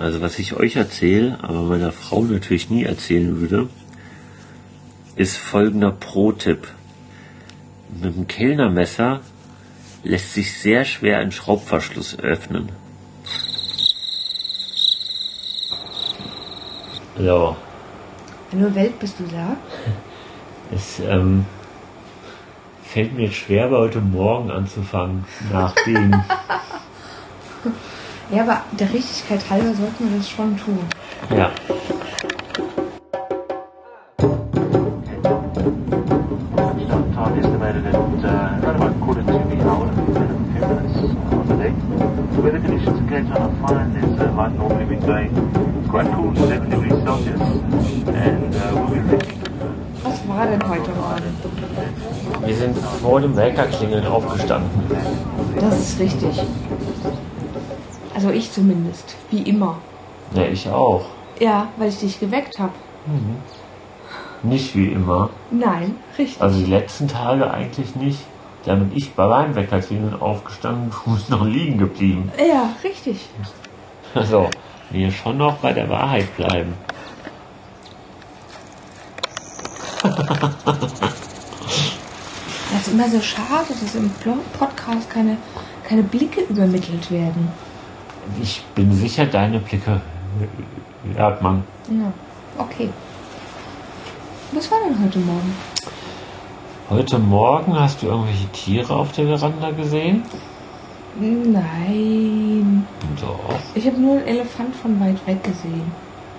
Also was ich euch erzähle, aber meiner Frau natürlich nie erzählen würde, ist folgender Pro-Tipp. Mit dem Kellnermesser lässt sich sehr schwer ein Schraubverschluss öffnen. So, Nur Welt bist du da? es ähm, fällt mir schwer, bei heute Morgen anzufangen, nachdem. Ja, aber der Richtigkeit halber sollten wir das schon tun. ja. Time estimated at around about quarter to the hour and a few minutes on the day. The weather conditions in Cape Town are fine. There's a light northerly wind going. It's quite cool, 7 degrees Celsius. And we'll be thinking Was war denn heute Morgen? Wir sind vor dem Wecker-Klingeln aufgestanden. Das ist richtig. Also ich zumindest. Wie immer. Ja, ich auch. Ja, weil ich dich geweckt habe. Nicht wie immer. Nein, richtig. Also die letzten Tage eigentlich nicht. Dann bin ich bei meinem Wecker-Klingeln aufgestanden, du bist noch liegen geblieben. ja, richtig. Also, wir schon noch bei der Wahrheit bleiben. Das ist immer so schade, dass im Podcast keine, keine Blicke übermittelt werden. Ich bin sicher, deine Blicke hört man. Ja, okay. Was war denn heute Morgen? Heute Morgen hast du irgendwelche Tiere auf der Veranda gesehen? Nein. Doch. Ich habe nur einen Elefant von weit weg gesehen.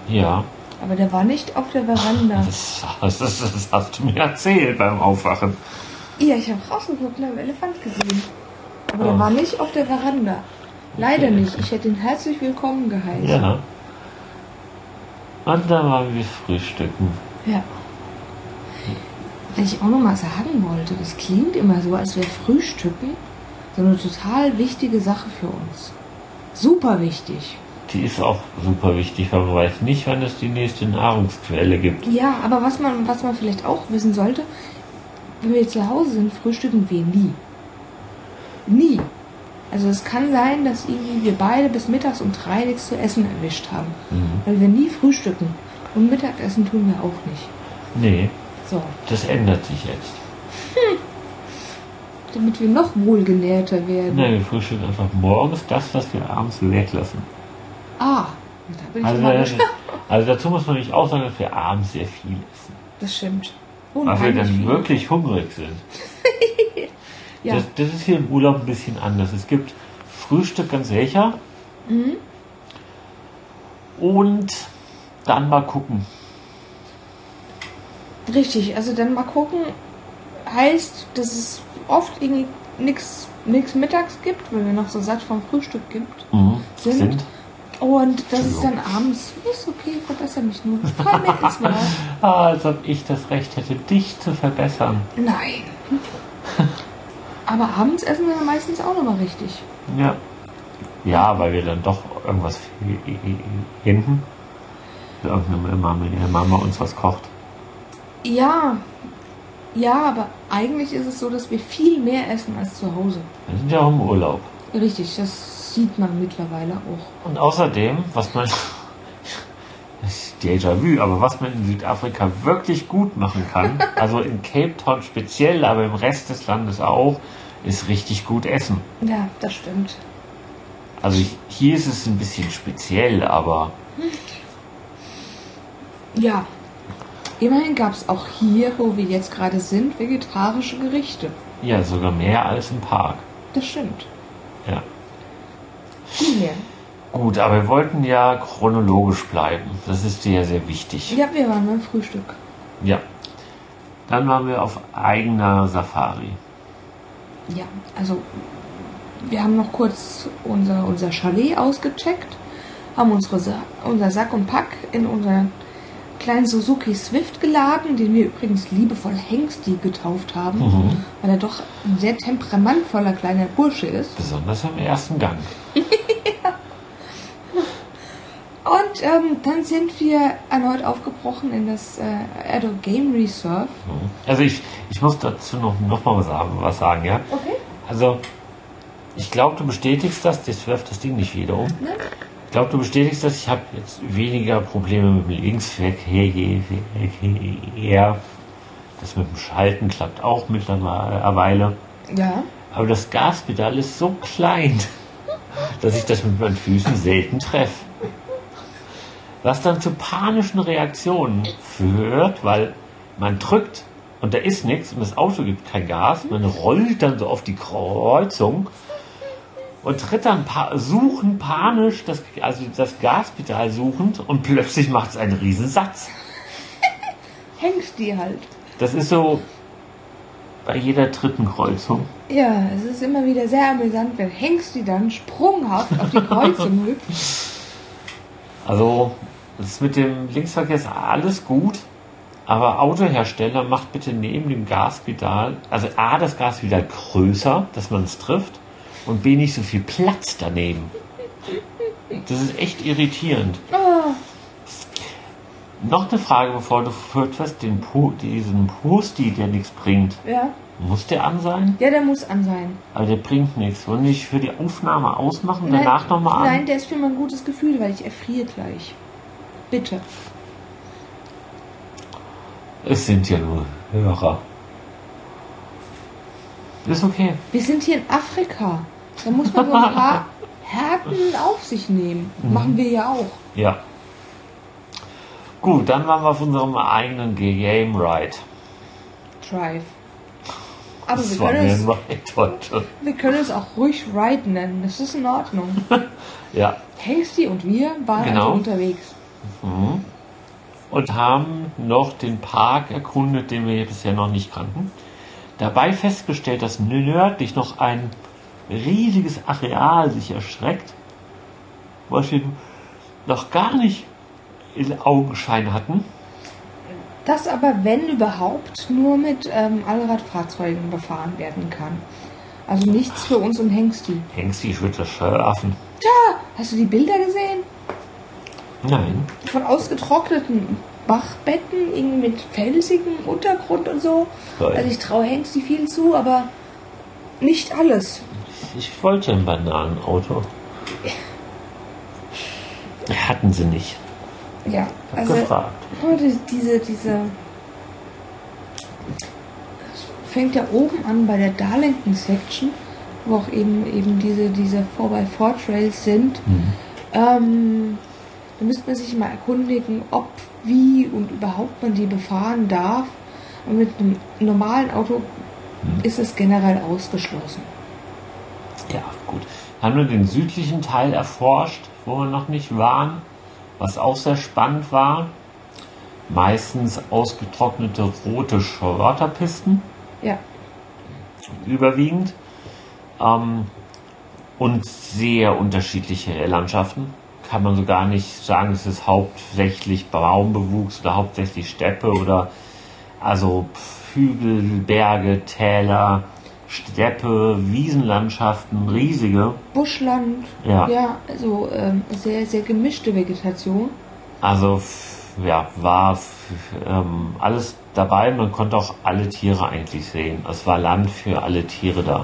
Ja. Aber der war nicht auf der Veranda. Das, das, das, hast du mir erzählt beim Aufwachen. Ja, ich habe rausgeguckt und habe einen Elefant gesehen. Aber der Oh. war nicht auf der Veranda. Leider nicht. Ich hätte ihn herzlich willkommen geheißen. Ja. Und dann waren wir frühstücken. Ja. Was ich auch noch mal sagen wollte, das klingt immer so, als wäre Frühstücken so eine total wichtige Sache für uns. Super wichtig. Die ist auch super wichtig, weil man weiß nicht, wann es die nächste Nahrungsquelle gibt. Ja, aber was man, was man vielleicht auch wissen sollte, wenn wir zu Hause sind, frühstücken wir nie. Nie. Also es kann sein, dass irgendwie wir beide bis mittags um drei nichts zu essen erwischt haben. Weil wir nie frühstücken. Und Mittagessen tun wir auch nicht. Nee, So, das ändert sich jetzt. damit wir noch wohlgenährter werden. Nein, wir frühstücken einfach morgens das, was wir abends weglassen. Ah, da bin ich Also, mal gespannt. also dazu muss man nicht auch sagen, dass wir abends sehr viel essen. Das stimmt. Weil wir dann wirklich hungrig sind. Ja. Das, das ist hier im Urlaub ein bisschen anders. Es gibt Frühstück ganz sicher. Mhm. Und dann mal gucken. Richtig, also dann mal gucken, heißt, dass es oft irgendwie nichts mittags gibt, weil wir noch so satt vom Frühstück gibt. Mhm. Sind. Sind. Und dass es dann abends ist okay, verbessere mich nur. Fall mir ins Wort. Ah, als ob ich das Recht hätte, dich zu verbessern. Nein. Aber abends essen wir ja meistens auch nochmal richtig. Ja. Ja, weil wir dann doch irgendwas hinten. Irgendeine Mama, Mama uns was kocht. Ja, ja, aber eigentlich ist es so, dass wir viel mehr essen als zu Hause. Wir sind ja auch im Urlaub. Richtig, das sieht man mittlerweile auch. Und außerdem, was man. Das ist Déjà-vu, aber was man in Südafrika wirklich gut machen kann, also in Cape Town speziell, aber im Rest des Landes auch, ist richtig gut essen. Ja, das stimmt. Also hier ist es ein bisschen speziell, aber Ja, immerhin gab es auch hier, wo wir jetzt gerade sind, vegetarische Gerichte. ja, sogar mehr als im Park. Das stimmt. Ja. Viel mehr. Gut, aber wir wollten ja chronologisch bleiben. Das ist dir ja sehr wichtig. Ja, wir waren beim Frühstück. Ja. Dann waren wir auf eigener Safari. Ja, also wir haben noch kurz unser, unser Chalet ausgecheckt, haben unsere, Sa unser Sack und Pack in unseren kleinen Suzuki Swift geladen, den wir übrigens liebevoll Hengsti getauft haben, Mhm. weil er doch ein sehr temperamentvoller kleiner Bursche ist. Besonders im ersten Gang. Und ähm, dann sind wir erneut aufgebrochen in das äh, Edo Game Reserve. Also ich, ich muss dazu noch, noch mal was sagen, was sagen, ja. Okay. Also, ich glaube, du bestätigst das, das wirft das Ding nicht wieder um. Ne? Ich glaube, du bestätigst das. Ich habe jetzt weniger Probleme mit dem Linksverkehr. Das mit dem Schalten klappt auch mittlerweile. Ja. Aber das Gaspedal ist so klein, dass ich das mit meinen Füßen selten treffe. Was dann zu panischen Reaktionen führt, weil man drückt und da ist nichts und das Auto gibt kein Gas. Man rollt dann so auf die Kreuzung und tritt dann pa suchen panisch, das, also das Gaspedal suchend und plötzlich macht es einen Riesensatz. Hängst die halt. Das ist so bei jeder dritten Kreuzung. Ja, es ist immer wieder sehr amüsant, wenn Hengsti dann sprunghaft auf die Kreuzung hüpft. Also, das mit dem Linksverkehr ist alles gut, aber Autohersteller macht bitte neben dem Gaspedal, also A, das Gaspedal größer, dass man es trifft, und B, nicht so viel Platz daneben. Das ist echt irritierend. Oh, Noch eine Frage, bevor du fortfährst, den Pu diesen Pusti, der nichts bringt. ja. Muss der an sein? ja, der muss an sein. Aber der bringt nichts. Wollen wir nicht für die Aufnahme ausmachen, danach nochmal an? Nein, der ist für mein gutes Gefühl, weil ich erfriere gleich. Bitte. Es sind ja nur Hörer. Ist okay. Wir sind hier in Afrika. Da muss man so ein paar Härten auf sich nehmen. Mhm. Machen wir ja auch. Ja. Gut, dann waren wir auf unserem eigenen Game Ride. Drive. Aber Das wir können, es, Ride heute. wir können es auch ruhig Ride nennen. Das ist in Ordnung. Ja. Hengsti und wir waren Genau. also unterwegs. Mhm. Und haben noch den Park erkundet, den wir bisher noch nicht kannten. Dabei festgestellt, dass nördlich noch ein riesiges Areal sich erstreckt, was wir noch gar nicht in Augenschein hatten. Das aber, wenn überhaupt, nur mit ähm, Allradfahrzeugen befahren werden kann. Also nichts für uns und Hengsti. Hengsti, ich würde das schlafen. Hast du die Bilder gesehen? Nein. Von ausgetrockneten Bachbetten, irgendwie mit felsigem Untergrund und so. Toll. Also ich traue Hengsti viel zu, aber nicht alles. Ich wollte ein Bananenauto. Hatten sie nicht. Ja, Hab also gefragt. die- diese, diese fängt ja oben an bei der Darlington Section, wo auch eben eben diese diese 4x4 Trails sind. Ähm, da müsste man sich mal erkundigen, ob, wie und überhaupt man die befahren darf. Und mit einem normalen Auto ist es generell ausgeschlossen. Ja, gut. Haben wir den südlichen Teil erforscht, wo wir noch nicht waren, was auch sehr spannend war. Meistens ausgetrocknete rote Schotterpisten, Ja, überwiegend. Ähm, und sehr unterschiedliche Landschaften. Kann man so gar nicht sagen, es ist hauptsächlich Baumbewuchs oder hauptsächlich Steppe oder also Hügel, Berge, Täler, Steppe, Wiesenlandschaften, riesige. Buschland, Ja. ja also ähm, sehr, sehr gemischte Vegetation. Also ja, war ähm, alles dabei. Man konnte auch alle Tiere eigentlich sehen. Es war Land für alle Tiere da.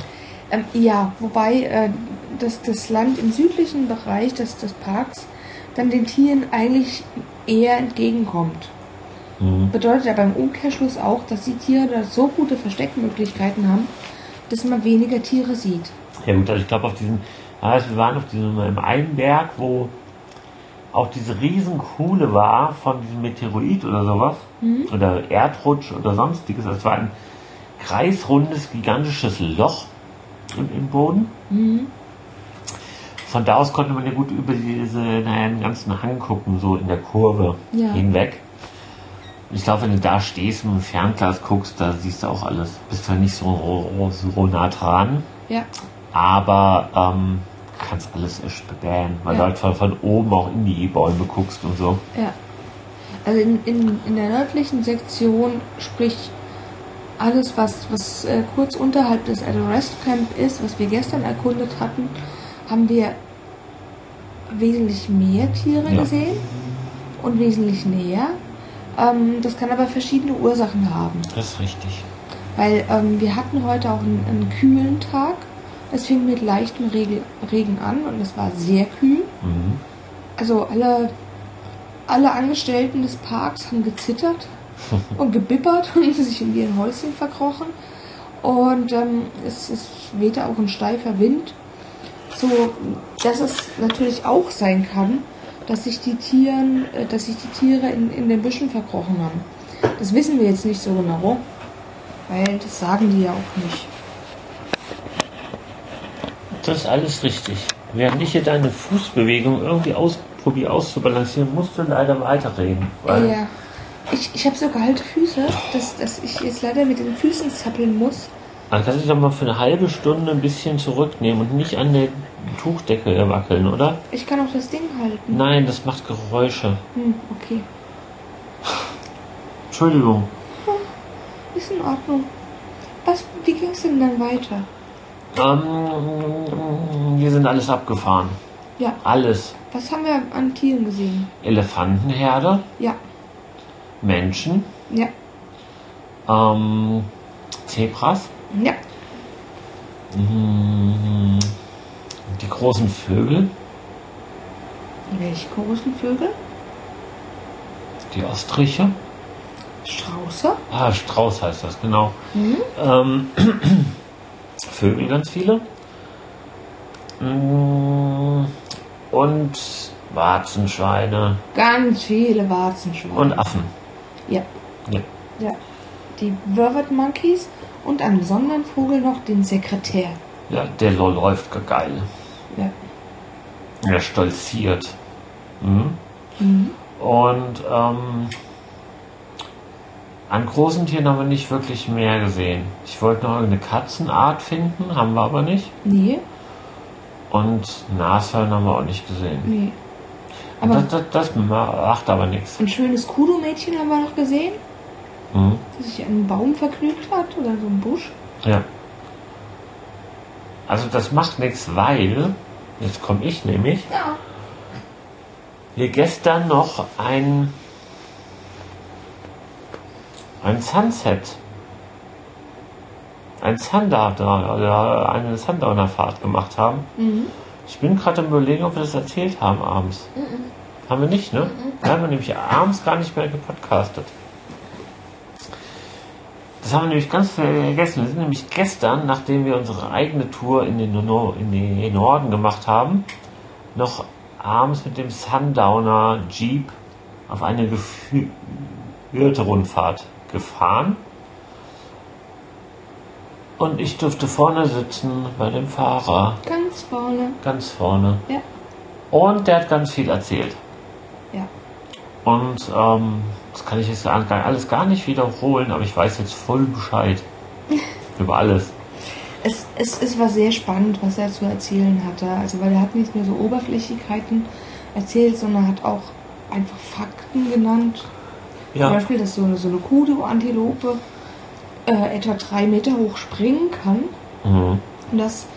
Ähm, ja, wobei äh, das, das Land im südlichen Bereich des, des Parks dann den Tieren eigentlich eher entgegenkommt. Mhm. Bedeutet aber im Umkehrschluss auch, dass die Tiere da so gute Versteckmöglichkeiten haben, dass man weniger Tiere sieht. Ja gut, also ich glaube auf diesem, also wir waren auf diesem im einen Berg, wo auch diese Riesenkuhle war von diesem Meteorit oder sowas oder Erdrutsch oder sonstiges. Also es war ein kreisrundes, gigantisches Loch im, im Boden. Von da aus konnte man ja gut über diese, naja, den ganzen Hang gucken, so in der Kurve Ja. hinweg. Ich glaube, wenn du da stehst und im Fernglas guckst, da siehst du auch alles. Bist zwar nicht so, so nah dran, Ja, aber ähm, kannst alles erspähen, weil Ja. du halt von, von oben auch in die Bäume guckst und so. ja. Also in, in, in der nördlichen Sektion, sprich alles, was, was äh, kurz unterhalb des Rest Camp ist, was wir gestern erkundet hatten, haben wir wesentlich mehr Tiere Ja. gesehen und wesentlich näher. Ähm, das kann aber verschiedene Ursachen haben. Das ist richtig. Weil ähm, wir hatten heute auch einen, einen kühlen Tag. Es fing mit leichtem Regen, Regen an und es war sehr kühl. Mhm. Also alle, alle Angestellten des Parks haben gezittert und gebibbert und sich in ihren Häuschen verkrochen. Und ähm, es, es wehte auch ein steifer Wind. So, dass es natürlich auch sein kann, dass sich die Tieren, äh, dass sich die Tiere in, in den Büschen verkrochen haben. Das wissen wir jetzt nicht so genau, weil das sagen die ja auch nicht. Das ist alles richtig. Während ich hier deine Fußbewegung irgendwie ausprobiere auszubalancieren, musst du leider weiterreden. Weil Ja. Ich, ich habe so kalte Füße, dass, dass ich jetzt leider mit den Füßen zappeln muss. Man kann sich doch mal für eine halbe Stunde ein bisschen zurücknehmen und nicht an der Tuchdecke wackeln, oder? Ich kann auch das Ding halten. Nein, das macht Geräusche. Hm, okay. Entschuldigung. Ist in Ordnung. Was, wie ging es denn dann weiter? Ähm, wir sind alles abgefahren. Ja, Alles. was haben wir an Tieren gesehen? Elefantenherde, Ja, Menschen, ja, ähm, Zebras, ja. mm, die großen Vögel, Welche großen Vögel? die Ostriche. Strauße? Ah, Strauß heißt das, genau. Mhm. Ähm, Vögel ganz viele. Mm, Und Warzenschweine Ganz viele Warzenschweine. und Affen. Ja, Ja. ja. Die Vervet Monkeys und einen besonderen Vogel noch, den Sekretär. ja, der läuft geil. Ja. Er stolziert. Mhm. Mhm. Und ähm, an großen Tieren haben wir nicht wirklich mehr gesehen. Ich wollte noch irgendeine Katzenart finden, haben wir aber nicht. Nee, Und Nashörner haben wir auch nicht gesehen. nee. Aber das, das, das macht aber nichts. ein schönes Kudo-Mädchen haben wir noch gesehen, Mhm. das sich an einem Baum vergnügt hat oder so einem Busch. Ja. Also das macht nichts, weil, jetzt komme ich nämlich, Ja. wir gestern noch ein, ein Sunset, ein Sundowner, oder eine Sundowner-Fahrt gemacht haben. Mhm. Ich bin gerade am überlegen, ob wir das erzählt haben abends. Haben wir nicht, ne? Da haben wir nämlich abends gar nicht mehr gepodcastet. Das haben wir nämlich ganz vergessen. Wir sind nämlich gestern, nachdem wir unsere eigene Tour in den, Nor- in den Norden gemacht haben, noch abends mit dem Sundowner Jeep auf eine geführte Rundfahrt gefahren. Und ich durfte vorne sitzen bei dem Fahrer, Ganz vorne. ganz vorne. Ja. Und der hat ganz viel erzählt. Ja. Und ähm, das kann ich jetzt alles gar nicht wiederholen, aber ich weiß jetzt voll Bescheid. Über alles. Es, es, es war sehr spannend, was er zu erzählen hatte. Also, weil er hat nicht nur so Oberflächlichkeiten erzählt, sondern hat auch einfach Fakten genannt. Zum Ja. Beispiel, dass so eine, so eine Kudu-Antilope äh, etwa drei Meter hoch springen kann. Mhm. Und dass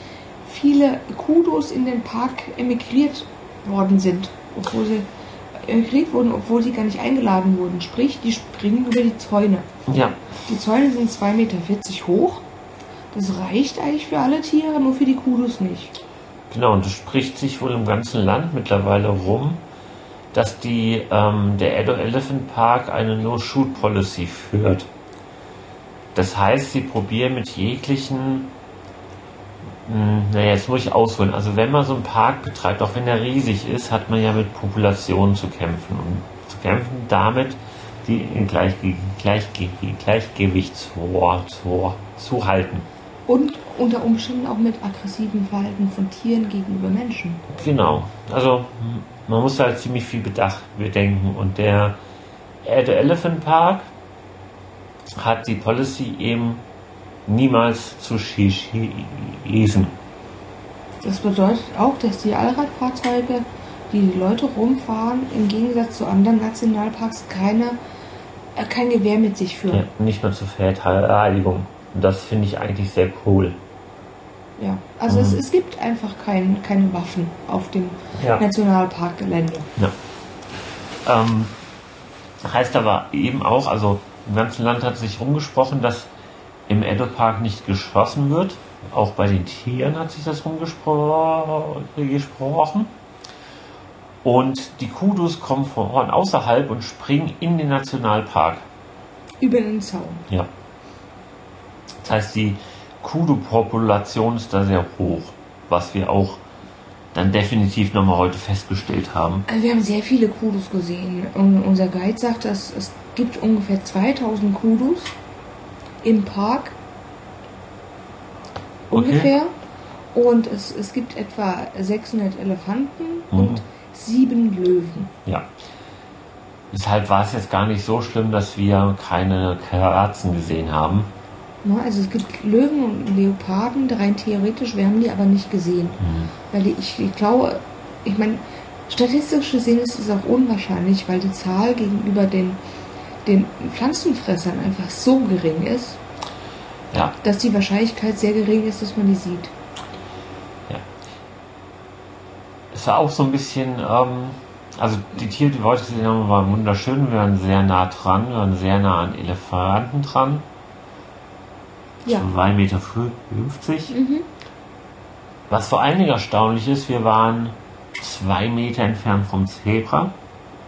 viele Kudos in den Park emigriert worden sind, obwohl sie emigriert wurden, obwohl sie gar nicht eingeladen wurden. Sprich, die springen über die Zäune. Ja. Die Zäune sind 2,40 Meter hoch. Das reicht eigentlich für alle Tiere, nur für die Kudos nicht. Genau, und es spricht sich wohl im ganzen Land mittlerweile rum, dass die, ähm, der Edo Elephant Park eine No-Shoot-Policy führt. Das heißt, sie probieren mit jeglichen, mh, naja, jetzt muss ich ausholen. Also wenn man so einen Park betreibt, auch wenn er riesig ist, hat man ja mit Populationen zu kämpfen. Und zu kämpfen damit, die in Gleichge Gleichge Gleichgewicht zu, halten. Und unter Umständen auch mit aggressivem Verhalten von Tieren gegenüber Menschen. Genau. Also man muss halt ziemlich viel Bedacht bedenken. Und der Edo Elephant Park hat die Policy eben niemals zu schie- schießen. Das bedeutet auch, dass die Allradfahrzeuge, die die Leute rumfahren, im Gegensatz zu anderen Nationalparks keine, äh, kein Gewehr mit sich Ja, führen. nicht mehr zur Verteidigung. Das finde ich eigentlich sehr cool. Ja. Also Mhm. es, es gibt einfach kein, keine Waffen auf dem Ja. Nationalparkgelände. Ja. Ähm, heißt aber eben auch, also im ganzen Land hat sich rumgesprochen, dass im Edo Park nicht geschossen wird. Auch bei den Tieren hat sich das rumgesprochen. Und die Kudus kommen von außerhalb und springen in den Nationalpark. Über den Zaun. Ja. Das heißt, die Kudu-Population ist da sehr hoch, was wir auch dann definitiv nochmal heute festgestellt haben. Also wir haben sehr viele Kudus gesehen. Und unser Guide sagt, dass es gibt ungefähr 2000 Kudus im Park. Okay. Ungefähr. Und es, es gibt etwa 600 Elefanten Mhm. und sieben Löwen. Ja. Deshalb war es jetzt gar nicht so schlimm, dass wir keine Katzen gesehen haben. Ne? Also es gibt Löwen und Leoparden, rein theoretisch, wir haben die aber nicht gesehen. Mhm. Weil ich, ich glaube, ich meine, statistisch gesehen ist es auch unwahrscheinlich, weil die Zahl gegenüber den, den Pflanzenfressern einfach so gering ist, Ja, dass die Wahrscheinlichkeit sehr gering ist, dass man die sieht. es war auch so ein bisschen, ähm, also die Tiere, die wir heute gesehen haben, waren wunderschön. Wir waren sehr nah dran, wir waren sehr nah an Elefanten dran. Ja. 2,50 Meter. Mhm. Was vor allen Dingen erstaunlich ist, wir waren zwei Meter entfernt vom Zebra.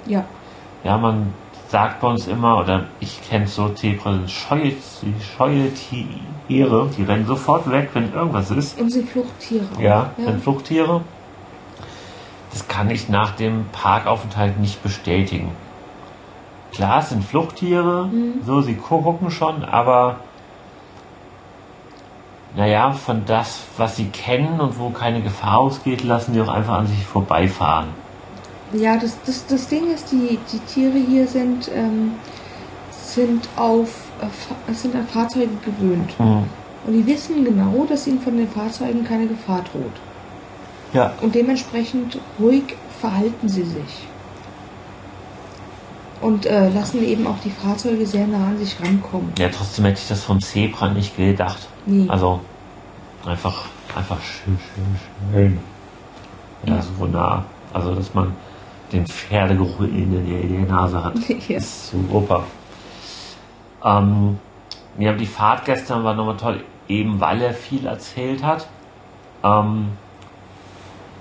Ja. Ja, man sagt bei uns immer, oder ich kenne so, Zebra sind scheue, scheue Tiere, die rennen sofort weg, wenn irgendwas ist. Und sind Fluchttiere. auch. Ja, sind Fluchttiere. Das kann ich nach dem Parkaufenthalt nicht bestätigen. Klar, es sind Fluchttiere, so, sie gucken schon, aber naja, von das, was sie kennen und wo keine Gefahr ausgeht, lassen sie auch einfach an sich vorbeifahren. Ja, das, das, das Ding ist, die, die Tiere hier sind, ähm, sind, auf, äh, sind an Fahrzeuge gewöhnt. Hm. Und die wissen genau, dass ihnen von den Fahrzeugen keine Gefahr droht. Ja, Und dementsprechend ruhig verhalten sie sich. Und äh, lassen eben auch die Fahrzeuge sehr nah an sich rankommen. ja, trotzdem hätte ich das vom Zebra nicht gedacht. Nee. Also, einfach, einfach schön, schön, schön. Ja, Ja. so nah. Also, dass man den Pferdegeruch in der, in der Nase hat. Ja. ist super. Ähm, ja, die Fahrt gestern war nochmal toll, eben weil er viel erzählt hat. Ähm,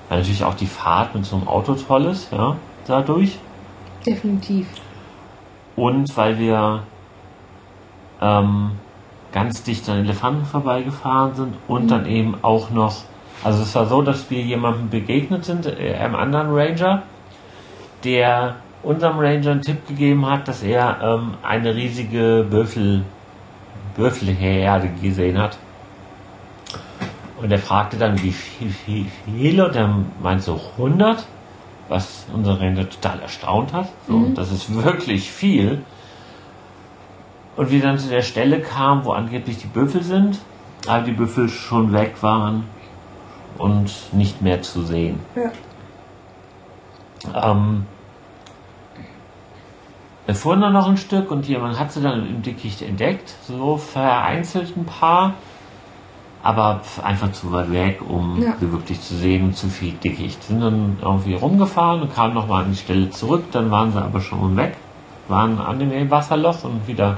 weil natürlich auch die Fahrt mit so einem Auto toll ist, ja, dadurch. Definitiv. Und weil wir ähm, ganz dicht an Elefanten vorbeigefahren sind und dann eben auch noch, also es war so, dass wir jemandem begegnet sind, äh, einem anderen Ranger, der unserem Ranger einen Tipp gegeben hat, dass er ähm, eine riesige Büffel, Büffelherde gesehen hat. Und er fragte dann, wie viel, wie viele, und er meint so 100, was unser Ranger total erstaunt hat. So, Mhm. Das ist wirklich viel. Und wir dann zu der Stelle kamen, wo angeblich die Büffel sind, aber die Büffel schon weg waren und nicht mehr zu sehen. Ja. Ähm, wir fuhren dann noch ein Stück und jemand hat sie dann im Dickicht entdeckt, so vereinzelt ein paar, aber einfach zu weit weg, um Ja. sie wirklich zu sehen zu viel Dickicht. Sind dann irgendwie rumgefahren und kamen nochmal an die Stelle zurück, dann waren sie aber schon weg, waren an dem Wasserloch und wieder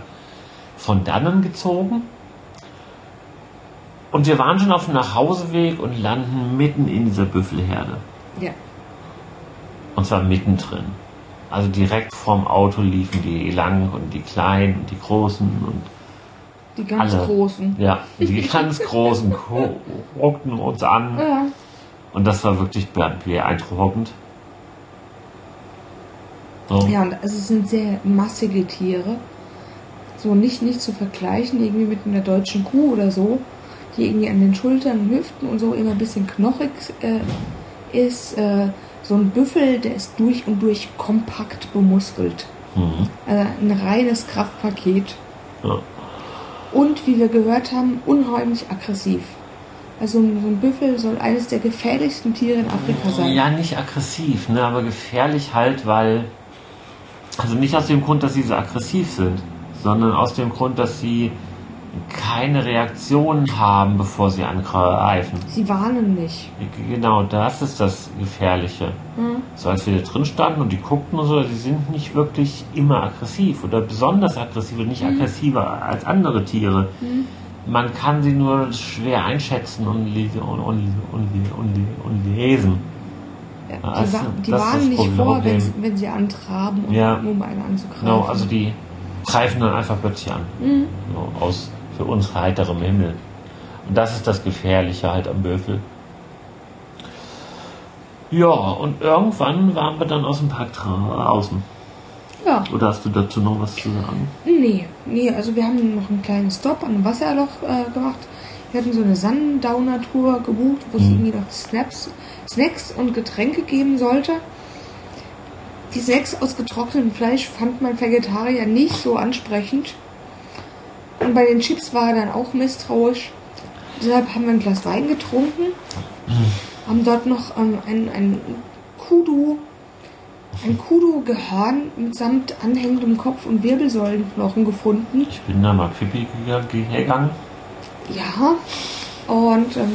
von dannen gezogen. Und wir waren schon auf dem Nachhauseweg und landen mitten in dieser Büffelherde. Ja. Und zwar mittendrin. Also direkt vorm Auto liefen die lang und die kleinen und die großen und Die ganz Alle. großen. ja, die ganz großen gu- guckten uns an. Ja. Und das war wirklich beeindruckend. So. Ja, und also es sind sehr massige Tiere. So nicht, nicht zu vergleichen irgendwie mit einer deutschen Kuh oder so, die irgendwie an den Schultern und Hüften und so immer ein bisschen knochig äh, ist. Äh, so ein Büffel, der ist durch und durch kompakt bemuskelt. Mhm. Also ein reines Kraftpaket. Ja. Und wie wir gehört haben, unheimlich aggressiv. Also so ein Büffel soll eines der gefährlichsten Tiere in Afrika sein. Ja, nicht aggressiv, ne, aber gefährlich halt, weil. Also nicht aus dem Grund, dass sie so aggressiv sind, sondern aus dem Grund, dass sie keine Reaktion haben, bevor sie angreifen. Sie warnen nicht. Genau, das ist das Gefährliche. Hm? So als wir da drin standen und die guckten und so, die sind nicht wirklich immer aggressiv oder besonders aggressiv und nicht aggressiver als andere Tiere. Man kann sie nur schwer einschätzen und, lesen und, und, und, und, und lesen. Ja, die, also, die das nicht vor, Problem. wenn, sie- wenn sie antraben, um, Ja. um einen anzugreifen. Genau, also die greifen dann einfach plötzlich an. Mhm. So, aus für uns heiterem Himmel. Und das ist das Gefährliche halt am Würfel. Ja, und irgendwann waren wir dann aus dem Park draußen. Ja, Oder hast du dazu noch was zu sagen? nee, nee, also wir haben noch einen kleinen Stop an einem Wasserloch äh, gemacht. Wir hatten so eine Sundowner-Tour gebucht, wo es Mhm. irgendwie noch Snaps, Snacks und Getränke geben sollte. Die Snacks aus getrocknetem Fleisch fand mein Vegetarier nicht so ansprechend. Und bei den Chips war er dann auch misstrauisch. Deshalb haben wir ein Glas Wein getrunken. Haben dort noch ähm, ein, ein Kudu, ein Kudu-Gehörn mitsamt anhängendem Kopf und Wirbelsäulenknochen gefunden. Ich bin da mal Pipi geg- gegangen. Ja, und ähm,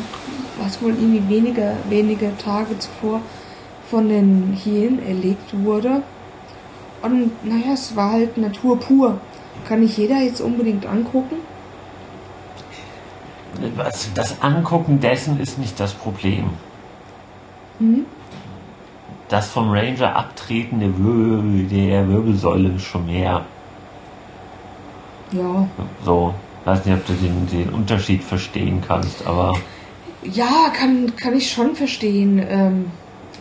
was wohl irgendwie wenige, wenige Tage zuvor von den Hyänen erlegt wurde. Und naja, es war halt Natur pur. Kann nicht jeder jetzt unbedingt angucken. Das, das Angucken dessen ist nicht das Problem. Mhm. Das vom Ranger Abtreten der, Wir der Wirbelsäule ist schon mehr. Ja, So, weiß nicht, ob du den, den Unterschied verstehen kannst, aber ja, kann, kann ich schon verstehen. Ähm,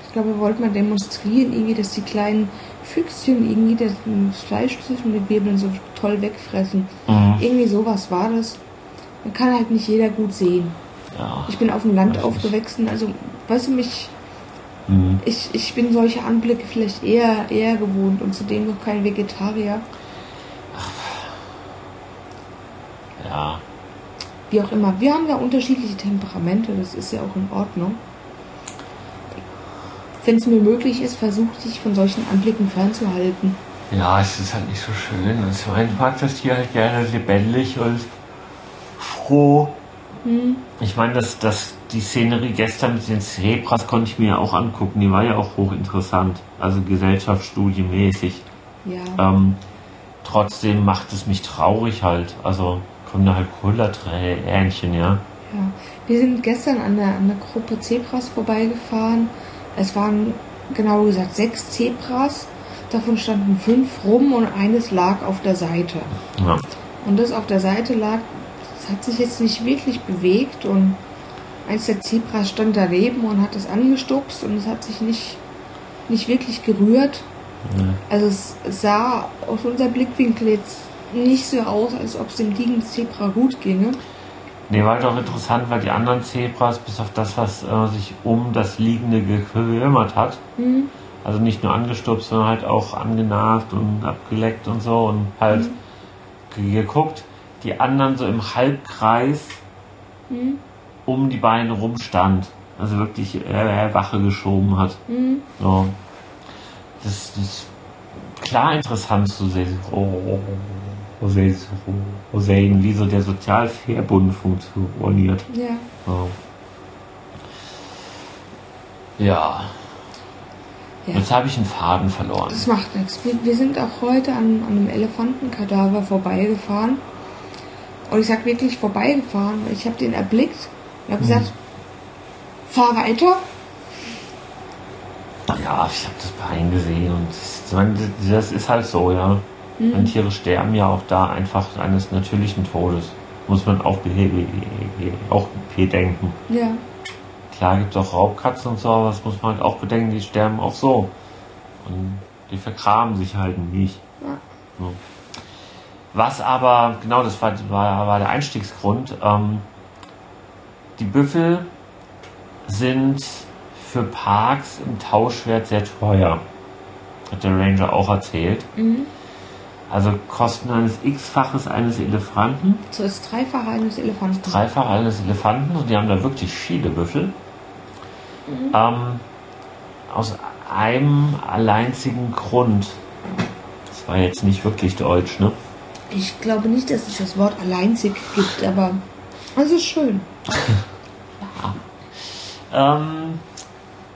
ich glaube, wir wollten mal demonstrieren, irgendwie, dass die kleinen Füchschen irgendwie das Fleisch zwischen den Wirbeln so toll wegfressen. mhm. Irgendwie sowas war das. Man kann halt nicht jeder gut sehen. ja. Ich bin auf dem Land nicht. aufgewachsen, also weißt du mich, Mhm. ich, ich bin solche Anblicke vielleicht eher eher gewohnt und zudem noch kein Vegetarier. Ja, Wie auch immer. Wir haben ja unterschiedliche Temperamente, das ist ja auch in Ordnung. Wenn es mir möglich ist, versuche ich von solchen Anblicken fernzuhalten. ja, es ist halt nicht so schön. Also ich mag das Tier halt gerne lebendig und froh. Hm. Ich meine, das, das, die Szenerie gestern mit den Zebras konnte ich mir ja auch angucken. Die war ja auch hochinteressant. Also Gesellschaftsstudie mäßig. Ja. Ähm, trotzdem macht es mich traurig halt. Also kommen da halt Kullertränchen, ja. Ja, wir sind gestern an der, an der Gruppe Zebras vorbeigefahren. Es waren genau gesagt sechs Zebras. Davon standen fünf rum und eines lag auf der Seite. ja. Und das auf der Seite lag, das hat sich jetzt nicht wirklich bewegt und eins der Zebras stand daneben und hat es angestupst und es hat sich nicht, nicht wirklich gerührt. Ja. Also es sah aus unserem Blickwinkel jetzt nicht so aus, als ob es dem liegenden Zebra gut ginge. Nee, war halt auch interessant, weil die anderen Zebras, bis auf das, was äh, sich um das Liegende gekümmert hat, Hm. also nicht nur angestupst, sondern halt auch angenagt und abgeleckt und so und halt ge- geguckt, die anderen so im Halbkreis Hm. um die Beine rumstand. Also wirklich äh, Wache geschoben hat. Hm. So. Das, das ist klar interessant zu sehen, oh, sehen, wie so der Sozialverbund funktioniert. Ja. So. Ja, ja. jetzt habe ich einen Faden verloren. Das macht nichts. Wir, wir sind auch heute an, an einem Elefantenkadaver vorbeigefahren. Und ich sag wirklich vorbeigefahren, weil ich habe den erblickt und habe gesagt, fahr weiter. Ja, ich habe das Bein gesehen und das ist halt so, ja. Und Tiere sterben ja auch da einfach eines natürlichen Todes. Muss man auch, auch bedenken. Ja. Klar gibt es auch Raubkatzen und so, aber das muss man halt auch bedenken, die sterben auch so. Und die vergraben sich halt nicht. Ja. So. Was aber, genau das war, war, war der Einstiegsgrund, ähm, die Büffel sind für Parks im Tauschwert sehr teuer. Hat der Ranger auch erzählt. Mhm. Also Kosten eines X-Faches eines Elefanten, So ist Dreifache eines Elefanten. dreifach eines Elefanten und die haben da wirklich viele Büffel. Ähm, aus einem alleinzigen Grund. Das war jetzt nicht wirklich deutsch, ne? Ich glaube nicht, dass es das Wort alleinzig gibt, aber es ist schön. Ähm,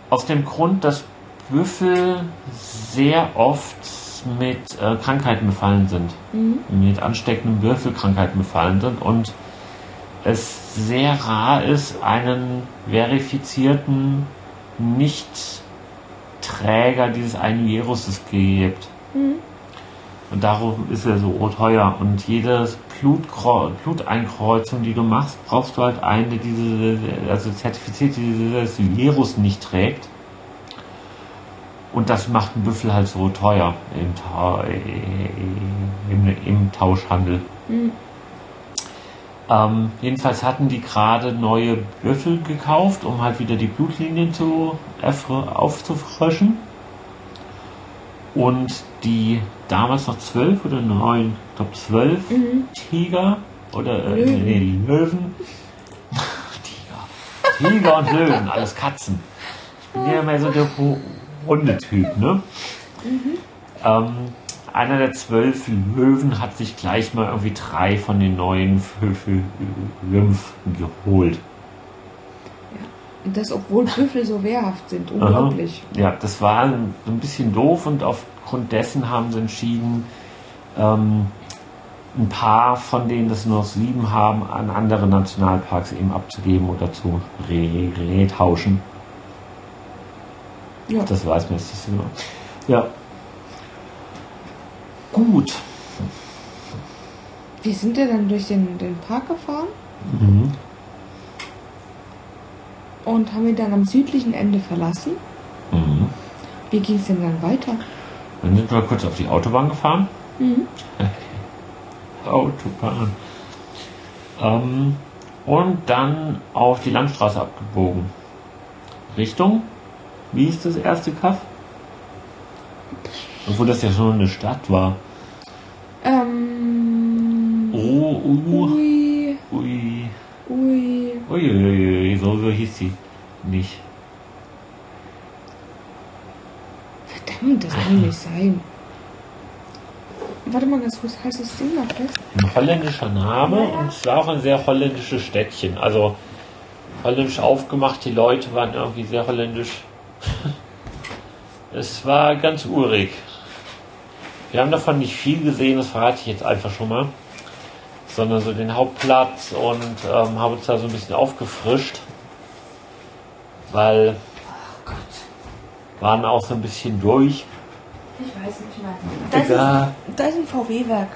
aus dem Grund, dass Büffel sehr oft mit äh, Krankheiten befallen sind. Mhm. Mit ansteckenden Würfelkrankheiten befallen sind und es sehr rar ist, einen verifizierten, nicht Träger dieses einen Viruses gibt. Und darum ist er so teuer. Und jede Bluteinkreuzung, die du machst, brauchst du halt eine, die diese, also zertifiziert, die dieses Virus nicht trägt. Und das macht einen Büffel halt so teuer im, Ta im, im Tauschhandel. Ähm, jedenfalls hatten die gerade neue Büffel gekauft, um halt wieder die Blutlinien zu aufzufrischen. Und die damals noch zwölf oder neun, ich glaube zwölf Tiger oder äh, Löwen. nee, Löwen. Tiger. Tiger und Löwen, alles Katzen. Ich bin ja mehr so der Hu- Hundetyp, ne? Ähm, einer der zwölf Löwen hat sich gleich mal irgendwie drei von den neuen Lymphen geholt. Und das, obwohl Büffel so wehrhaft sind. Unglaublich. Ja, das war ein ein bisschen doof und aufgrund dessen haben sie entschieden, ähm, ein paar von denen das nur noch sieben haben, an andere Nationalparks eben abzugeben oder zu re- retauschen. Ja. Das weiß man jetzt nicht so genau. Ja. Gut. Wir sind ja dann durch den, den Park gefahren Mhm. und haben ihn dann am südlichen Ende verlassen. Mhm. Wie ging es denn dann weiter? Dann sind wir kurz auf die Autobahn gefahren. Mhm. Autobahn. Ähm, und dann auf die Landstraße abgebogen. Richtung? Wie ist das erste Kaff? Obwohl das ja schon eine Stadt war. Ähm. Oh, uh, Ui, ui, ui. ui, so, so hieß sie nicht. Verdammt, das kann nicht sein. Warte mal ganz kurz, heißt das Ding noch fest? Ein holländischer Name und es war auch ein sehr holländisches Städtchen. Also holländisch aufgemacht, die Leute waren irgendwie sehr holländisch. Es war ganz urig. Wir haben davon nicht viel gesehen, das verrate ich jetzt einfach schon mal. Sondern so den Hauptplatz und ähm, haben uns da so ein bisschen aufgefrischt. Weil waren auch so ein bisschen durch. Ich weiß nicht mehr. Da ist, da ist ein VW-Werk.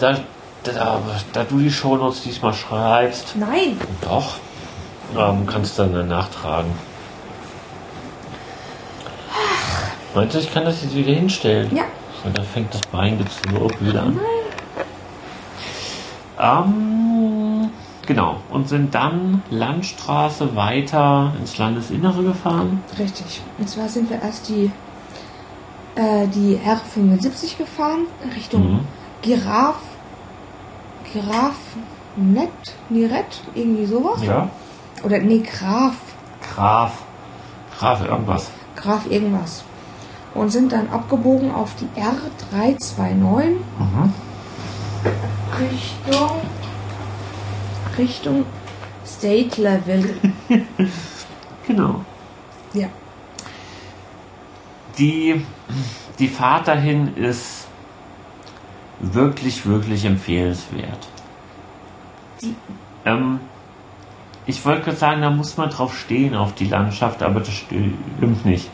Da, da, da du die Shownotes diesmal schreibst, Nein! Doch. Ähm, kannst du dann nachtragen. Meinst du, ich kann das jetzt wieder hinstellen? Ja. Und dann fängt das Beingezurp wieder an. Ähm, genau. Und sind dann Landstraße weiter ins Landesinnere gefahren. Richtig. Und zwar sind wir erst die, äh, die R75 gefahren, Richtung Mhm. Giraffe. Giraffe. Net? Niret? Irgendwie sowas? Ja. Oder nee, Graf. Graf. Graf irgendwas. Graf irgendwas. Und sind dann abgebogen auf die R329 Mhm. Richtung. Richtung State Level. Genau. Ja. Die, die Fahrt dahin ist wirklich, wirklich empfehlenswert. Ähm, ich wollte gerade sagen, da muss man drauf stehen auf die Landschaft, aber das stimmt nicht.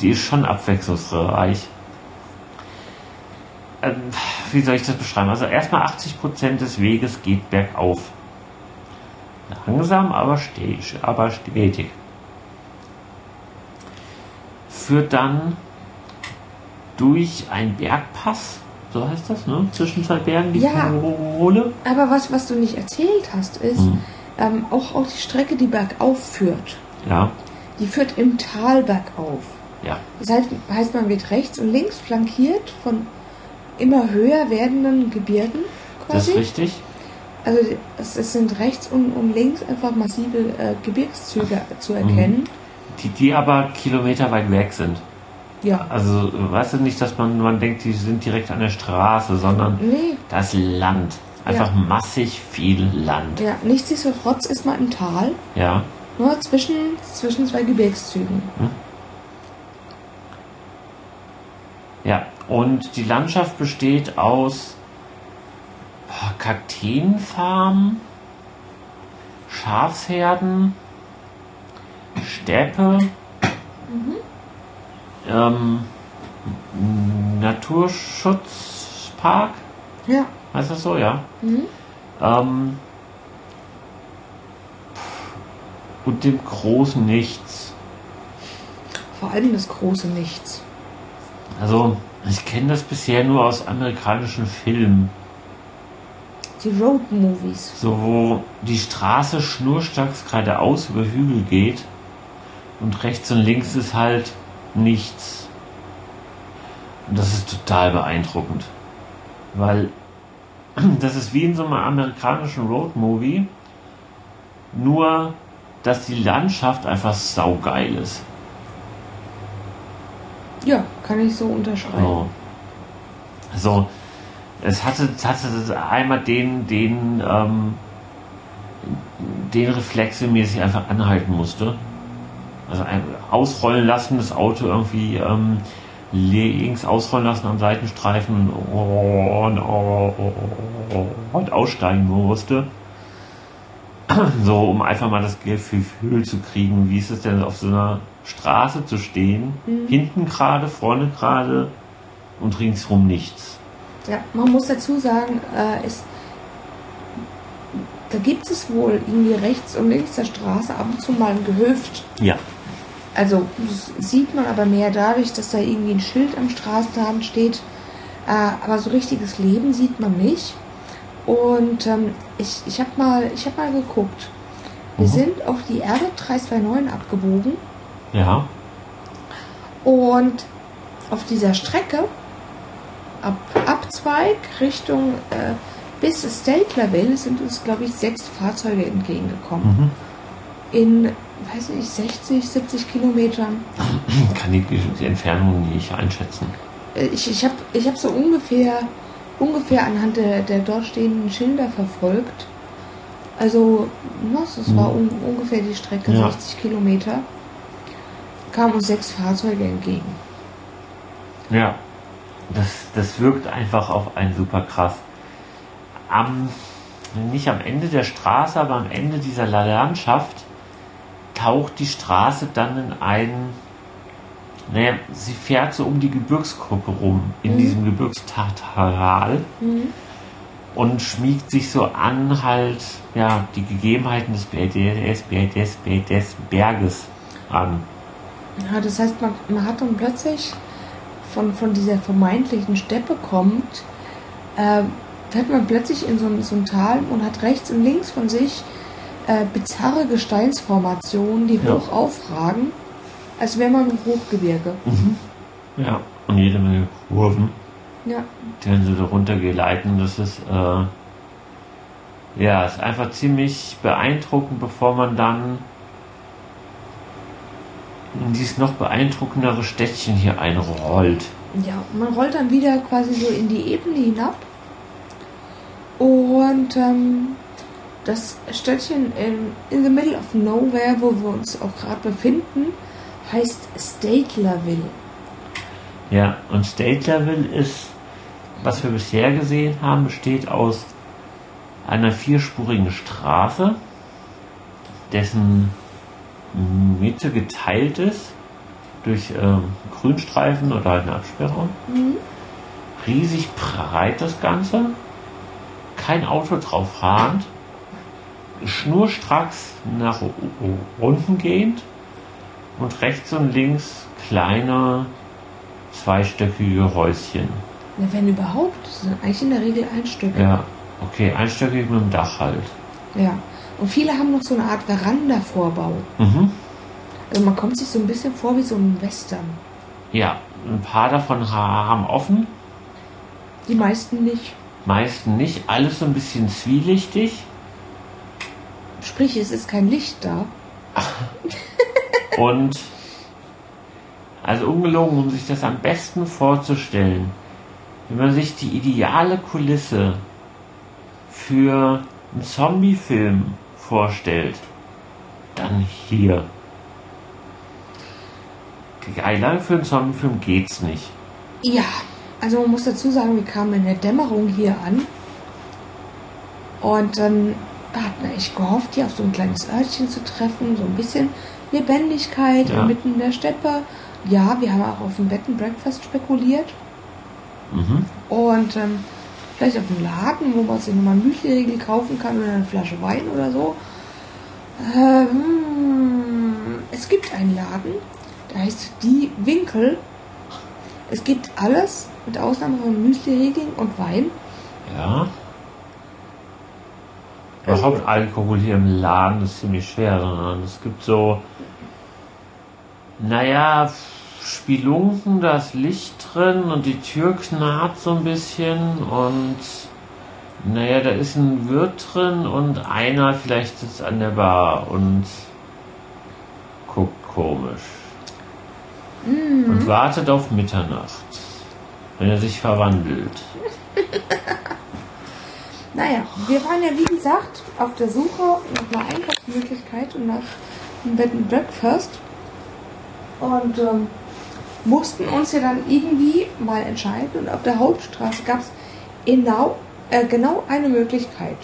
Die ist schon abwechslungsreich. Ähm, wie soll ich das beschreiben? Also erstmal 80% des Weges geht bergauf. Langsam, aber stetig. Aber stetig. Führt dann durch einen Bergpass, so heißt das, ne? Zwischen zwei Bergen, die Ja. Tirole. Aber was, was du nicht erzählt hast, ist Hm. ähm, auch, auch die Strecke, die bergauf führt. Ja, Die führt im Tal bergauf. Ja. Das heißt, heißt, man wird rechts und links flankiert von immer höher werdenden Gebirgen Das ist quasi. richtig. Also es, es sind rechts und, und links einfach massive äh, Gebirgszüge zu erkennen. Die, die aber Kilometer weit weg sind. Ja. Also, weißt du nicht, dass man, man denkt, die sind direkt an der Straße, sondern Nee, das Land. Einfach Ja. massig viel Land. ja, nichtsdestotrotz ist man im Tal, Ja. nur zwischen, zwischen zwei Gebirgszügen. Ja. Und die Landschaft besteht aus boah, Kakteenfarmen, Schafsherden, Steppe ähm, Naturschutzpark, Ja. heißt das so, ja? Mhm. Ähm, und dem großen Nichts. Vor allem das große Nichts. Also, ich kenne das bisher nur aus amerikanischen Filmen. Die Road Movies. So, wo die Straße schnurstracks geradeaus über Hügel geht und rechts und links ist halt nichts. Und das ist total beeindruckend. Weil das ist wie in so einem amerikanischen Roadmovie, nur dass die Landschaft einfach saugeil ist. Ja, kann ich so unterschreiben. So. So, es hatte, hatte einmal den, den, ähm, den Reflex dass ich einfach anhalten musste. Also ein, ausrollen lassen, das Auto irgendwie ähm, links ausrollen lassen am Seitenstreifen und, und, und aussteigen musste. So, um einfach mal das Gefühl zu kriegen, wie ist es denn auf so einer Straße zu stehen, hinten gerade, vorne gerade und ringsrum nichts. Ja, man muss dazu sagen, äh, es, da gibt es wohl irgendwie rechts und links der Straße ab und zu mal ein Gehöft. Ja. Also das sieht man aber mehr dadurch, dass da irgendwie ein Schild am Straßenrand steht. Äh, aber so richtiges Leben sieht man nicht. Und ähm, ich, ich habe mal, ich hab mal geguckt. Wir Mhm. sind auf die Erde 329 abgebogen Ja. und auf dieser Strecke ab Abzweig Richtung äh, bis Statelerville sind uns, glaube ich, sechs Fahrzeuge entgegengekommen. Mhm. In, weiß nicht, 60, 70 Kilometern. Kann die, die Entfernung nicht einschätzen. Äh, Ich, ich habe ich hab so ungefähr, ungefähr anhand der, der dort stehenden Schilder verfolgt. Also, was, es war un, ungefähr die Strecke, Ja. 60 Kilometer. Kamen uns sechs Fahrzeuge entgegen. Ja. Das, das wirkt einfach auf einen super krass. Am, nicht am Ende der Straße, aber am Ende dieser Landschaft taucht die Straße dann in einen, naja, sie fährt so um die Gebirgsgruppe rum, in diesem Gebirgstatal und schmiegt sich so an halt, ja, die Gegebenheiten des, des, des, des Berges an. Ja, das heißt, man, man hat dann plötzlich von, von dieser vermeintlichen Steppe kommt, äh, fährt man plötzlich in so ein, so ein Tal und hat rechts und links von sich äh, bizarre Gesteinsformationen, die Ja. hoch aufragen, als wäre man im Hochgebirge. Ja, und jede Menge Kurven. Ja, die dann so darunter geleiten. Das ist, äh, ja, ist einfach ziemlich beeindruckend, bevor man dann in dieses noch beeindruckendere Städtchen hier einrollt. ja, man rollt dann wieder quasi so in die Ebene hinab und ähm, das Städtchen in, in the middle of nowhere, wo wir uns auch gerade befinden, heißt Statelerville. Ja, und State Level ist, was wir bisher gesehen haben, besteht aus einer vierspurigen Straße, dessen Mitte geteilt ist durch ähm, Grünstreifen oder halt eine Absperrung. Riesig breit das Ganze, kein Auto drauf fahrend, schnurstracks nach unten gehend und rechts und links kleine zweistöckige Häuschen. Na, wenn überhaupt, das sind eigentlich in der Regel Einstöcke. Ja, okay, einstöckig mit dem Dach halt. Ja. Und viele haben noch so eine Art Veranda-Vorbau. Mhm. Also man kommt sich so ein bisschen vor wie so ein Western. Ja, ein paar davon ha- haben offen, Die meisten nicht. meisten nicht. Alles so ein bisschen zwielichtig. Sprich, es ist kein Licht da. Und also ungelogen, um sich das am besten vorzustellen, wenn man sich die ideale Kulisse für einen Zombie-Film vorstellt, dann hier. Geiler für einen Zombie-Film geht's nicht. Ja, also man muss dazu sagen, wir kamen in der Dämmerung hier an. Und ähm, wir hatten echt gehofft, hier auf so ein kleines Örtchen zu treffen. So ein bisschen Lebendigkeit Ja. inmitten der Steppe. Ja, wir haben auch auf dem Bed and Breakfast spekuliert. Mhm. Und ähm, vielleicht auf dem Laden, wo man sich nochmal einen Müsli-Riegel kaufen kann oder eine Flasche Wein oder so. Ähm, es gibt einen Laden, der heißt Die Winkel. Es gibt alles, mit Ausnahme von Müsli-Riegeln und Wein. Ja. Überhaupt Alkohol hier im Laden ist ziemlich schwer, sondern es gibt so, naja, Spelunken, da ist Licht drin und die Tür knarrt so ein bisschen und naja, da ist ein Wirt drin und einer vielleicht sitzt an der Bar und guckt komisch. Und wartet auf Mitternacht, wenn er sich verwandelt. Naja, wir waren ja wie gesagt auf der Suche nach einer Einkaufsmöglichkeit und nach einem Bed and Breakfast und ähm, mussten uns ja dann irgendwie mal entscheiden und auf der Hauptstraße gab es genau, äh, genau eine Möglichkeit.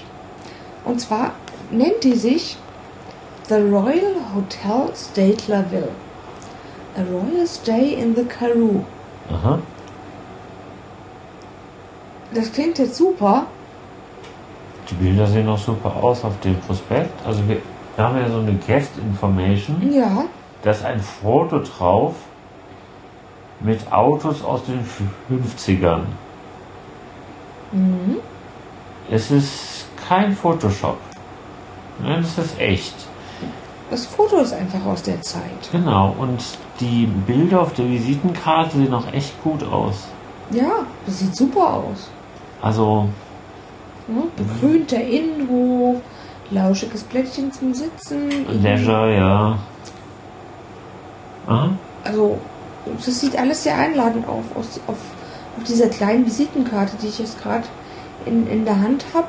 Und zwar nennt die sich The Royal Hotel Statlerville. A Royal Stay in the Karoo. Aha. Das klingt jetzt super. Die Bilder sehen auch super aus auf dem Prospekt. Also wir, haben ja so eine Guest Information. Ja, Da ist ein Foto drauf mit Autos aus den 50ern. Mhm. Es ist kein Photoshop. Nein, es ist echt. das Foto ist einfach aus der Zeit. Genau. Und die Bilder auf der Visitenkarte sehen auch echt gut aus. Ja, das sieht super aus. Also, Ne? Begrünter Innenhof, lauschiges Plättchen zum Sitzen. Leisure, ja. Aha. Also, das sieht alles sehr einladend auf, aus, auf, auf dieser kleinen Visitenkarte, die ich jetzt gerade in, in der Hand habe.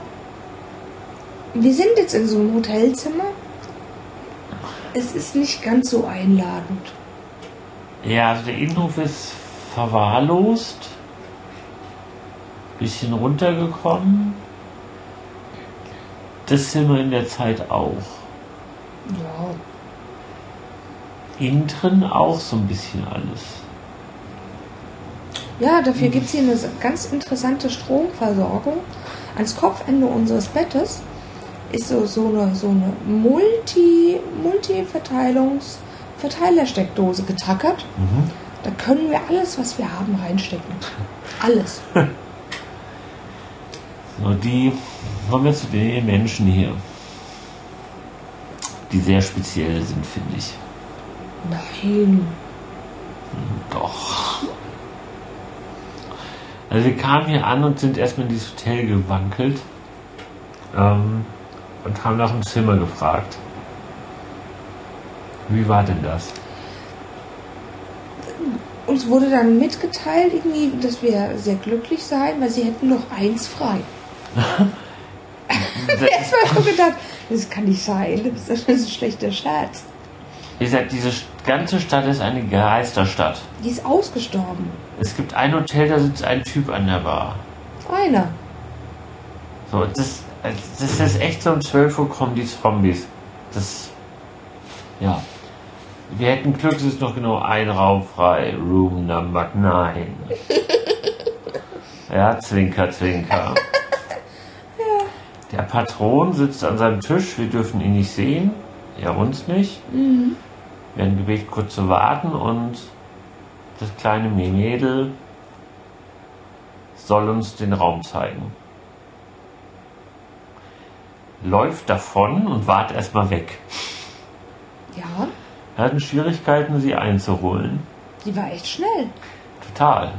Wir sind jetzt in so einem Hotelzimmer. Es ist nicht ganz so einladend. Ja, also der Innenhof ist verwahrlost. Bisschen runtergekommen. Das Zimmer in der Zeit auch. Ja, Innen drin auch so ein bisschen alles. Ja, dafür gibt es hier eine ganz interessante Stromversorgung. Ans Kopfende unseres Bettes ist so, so eine, so eine Multi, Multi-Verteilungs- Verteilersteckdose getackert. Mhm. Da können wir alles, was wir haben, reinstecken. Alles. So, die kommen wir zu den Menschen hier. Die sehr speziell sind, finde ich. Nein. Doch. Also wir kamen hier an und sind erstmal in dieses Hotel gewankelt ähm, und haben nach dem Zimmer gefragt. Wie war denn das? Uns wurde dann mitgeteilt, irgendwie, dass wir sehr glücklich seien, weil sie hätten noch eins frei. Jetzt mal schon gedacht, das kann nicht sein. Das ist ein schlechter Scherz. Wie gesagt, diese ganze Stadt ist eine Geisterstadt. Die ist ausgestorben. Es gibt ein Hotel, da sitzt ein Typ an der Bar. Einer. So, das, das ist echt so um 12 Uhr kommen die Zombies. Das, ja. Wir hätten Glück, es ist noch genau ein Raum frei. Room Number 9. ja, Zwinker, Zwinker. Der Patron sitzt an seinem Tisch, wir dürfen ihn nicht sehen. Er uns nicht. Wir haben gebeten, kurz zu warten und das kleine Mädel soll uns den Raum zeigen. Läuft davon und wart erstmal weg. Ja, Wir hatten Schwierigkeiten, sie einzuholen. die war echt schnell. Total.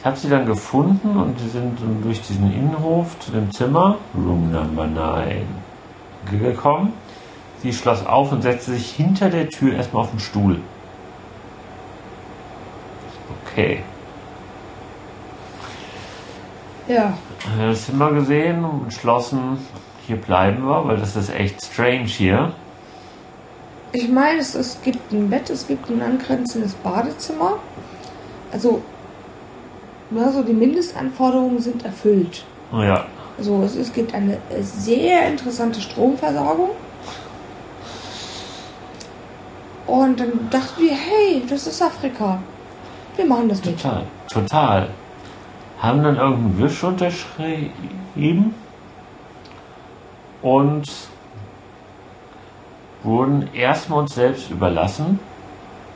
Ich habe sie dann gefunden und sie sind durch diesen Innenhof zu dem Zimmer, Room Number 9, gekommen. Sie schloss auf und setzte sich hinter der Tür erstmal auf den Stuhl. Okay. Ja. Haben das Zimmer gesehen und entschlossen, hier bleiben wir, weil das ist echt strange hier. Ich meine, es, es gibt ein Bett, es gibt ein angrenzendes Badezimmer. Also, ja, so die Mindestanforderungen sind erfüllt. Oh ja, Also es, es gibt eine sehr interessante Stromversorgung. Und dann dachten wir, hey, das ist Afrika. Wir machen das mit. Total. Total. Haben dann irgendeinen Wisch unterschrieben und wurden erstmal uns selbst überlassen,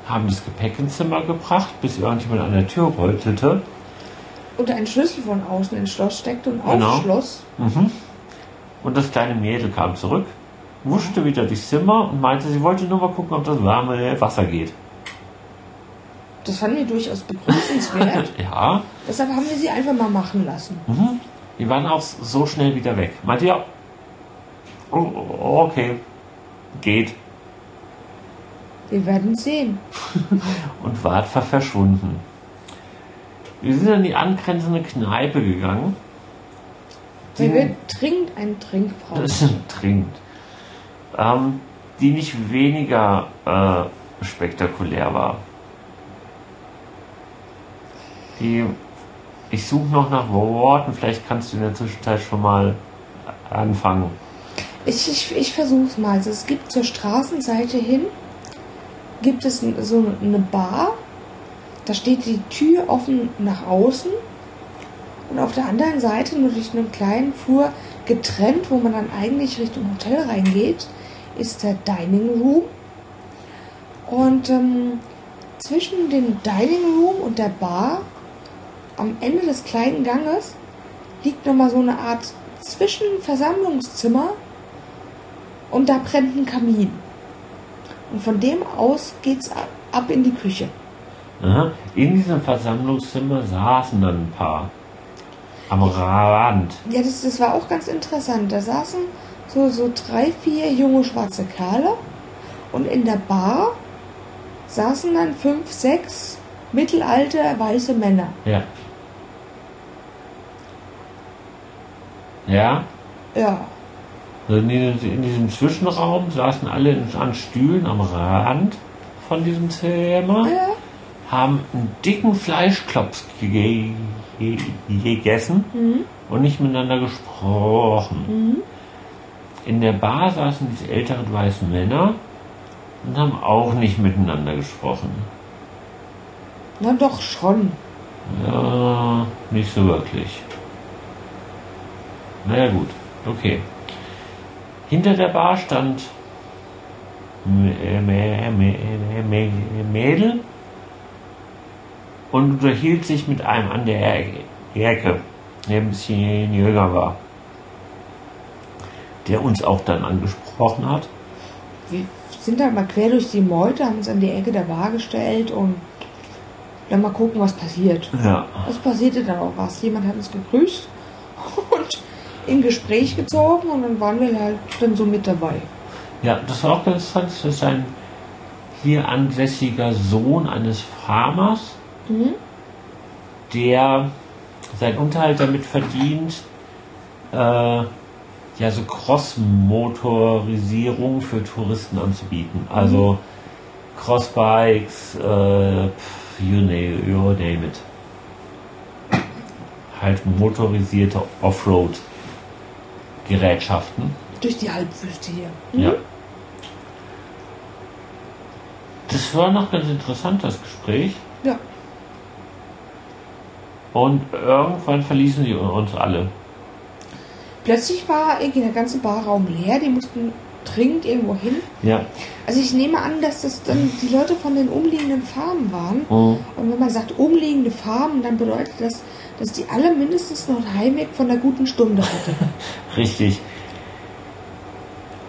haben das Gepäck ins Zimmer gebracht, bis irgendjemand an der Tür rötete. Und einen Schlüssel von außen ins Schloss steckte und Genau. aufschloss. Mhm. Und das kleine Mädel kam zurück, wuschte wieder durchs Zimmer und meinte, sie wollte nur mal gucken, ob das warme Wasser geht. Das fanden wir durchaus begrüßenswert. Ja, Deshalb haben wir sie einfach mal machen lassen. mhm. die waren auch so schnell wieder weg. Meinte, ja, oh, oh, okay, geht. Wir werden sehen. Und war etwa verschwunden. Wir sind in die angrenzende Kneipe gegangen. Die- wir dringend einen Trink brauchen. Das ist dringend. Ähm, die nicht weniger äh, spektakulär war. Die, ich suche noch nach Worten, vielleicht kannst du in der Zwischenzeit schon mal anfangen. Ich, ich, ich versuch's mal. Also es gibt zur Straßenseite hin, gibt es so eine Bar. Da steht die Tür offen nach außen. Und auf der anderen Seite, nur durch einen kleinen Flur getrennt, wo man dann eigentlich Richtung Hotel reingeht, ist der Dining Room. Und ähm, zwischen dem Dining Room und der Bar, am Ende des kleinen Ganges, liegt nochmal so eine Art Zwischenversammlungszimmer und da brennt ein Kamin. Und von dem aus geht's ab, ab in die Küche. In diesem Versammlungszimmer saßen dann ein paar am Rand. Ja, das, das war auch ganz interessant. Da saßen so, so drei, vier junge schwarze Kerle und in der Bar saßen dann fünf, sechs mittelalte weiße Männer. Ja. Ja, Ja, Also in, diesem, Zwischenraum saßen alle an Stühlen am Rand von diesem Zimmer, ja, haben einen dicken Fleischklops ge ge gegessen mhm. und nicht miteinander gesprochen. Mhm. In der Bar saßen diese älteren weißen Männer und haben auch nicht miteinander gesprochen. na doch schon. Ja, nicht so wirklich. Naja gut, okay. Hinter der Bar stand äh, Mädel und unterhielt sich mit einem an der Ecke, der ein bisschen jünger war. Der uns auch dann angesprochen hat. Wir sind dann mal quer durch die Meute, haben uns an die Ecke der Bar gestellt und dann mal gucken, was passiert. Ja. Es passierte dann auch was. Jemand hat uns gegrüßt und in Gespräch gezogen und dann waren wir halt dann so mit dabei. Ja, das war auch ganz interessant. Das ist ein hier ansässiger Sohn eines Farmers, Mhm. der seinen Unterhalt damit verdient, äh, ja, so Cross-Motorisierung für Touristen anzubieten. Also Crossbikes, äh, you, name, you name it. Halt motorisierte Offroad-Gerätschaften. Durch die Halbwüste hier. Ja. Das war noch ganz interessant, das Gespräch. Ja. Und irgendwann verließen sie uns alle. Plötzlich war irgendwie der ganze Barraum leer. Die mussten dringend irgendwo hin. Ja. Also ich nehme an, dass das dann die Leute von den umliegenden Farmen waren. Mhm. Und wenn man sagt umliegende Farmen, dann bedeutet das, dass die alle mindestens noch einen Heimweg von einer guten Stunde hatten. Richtig.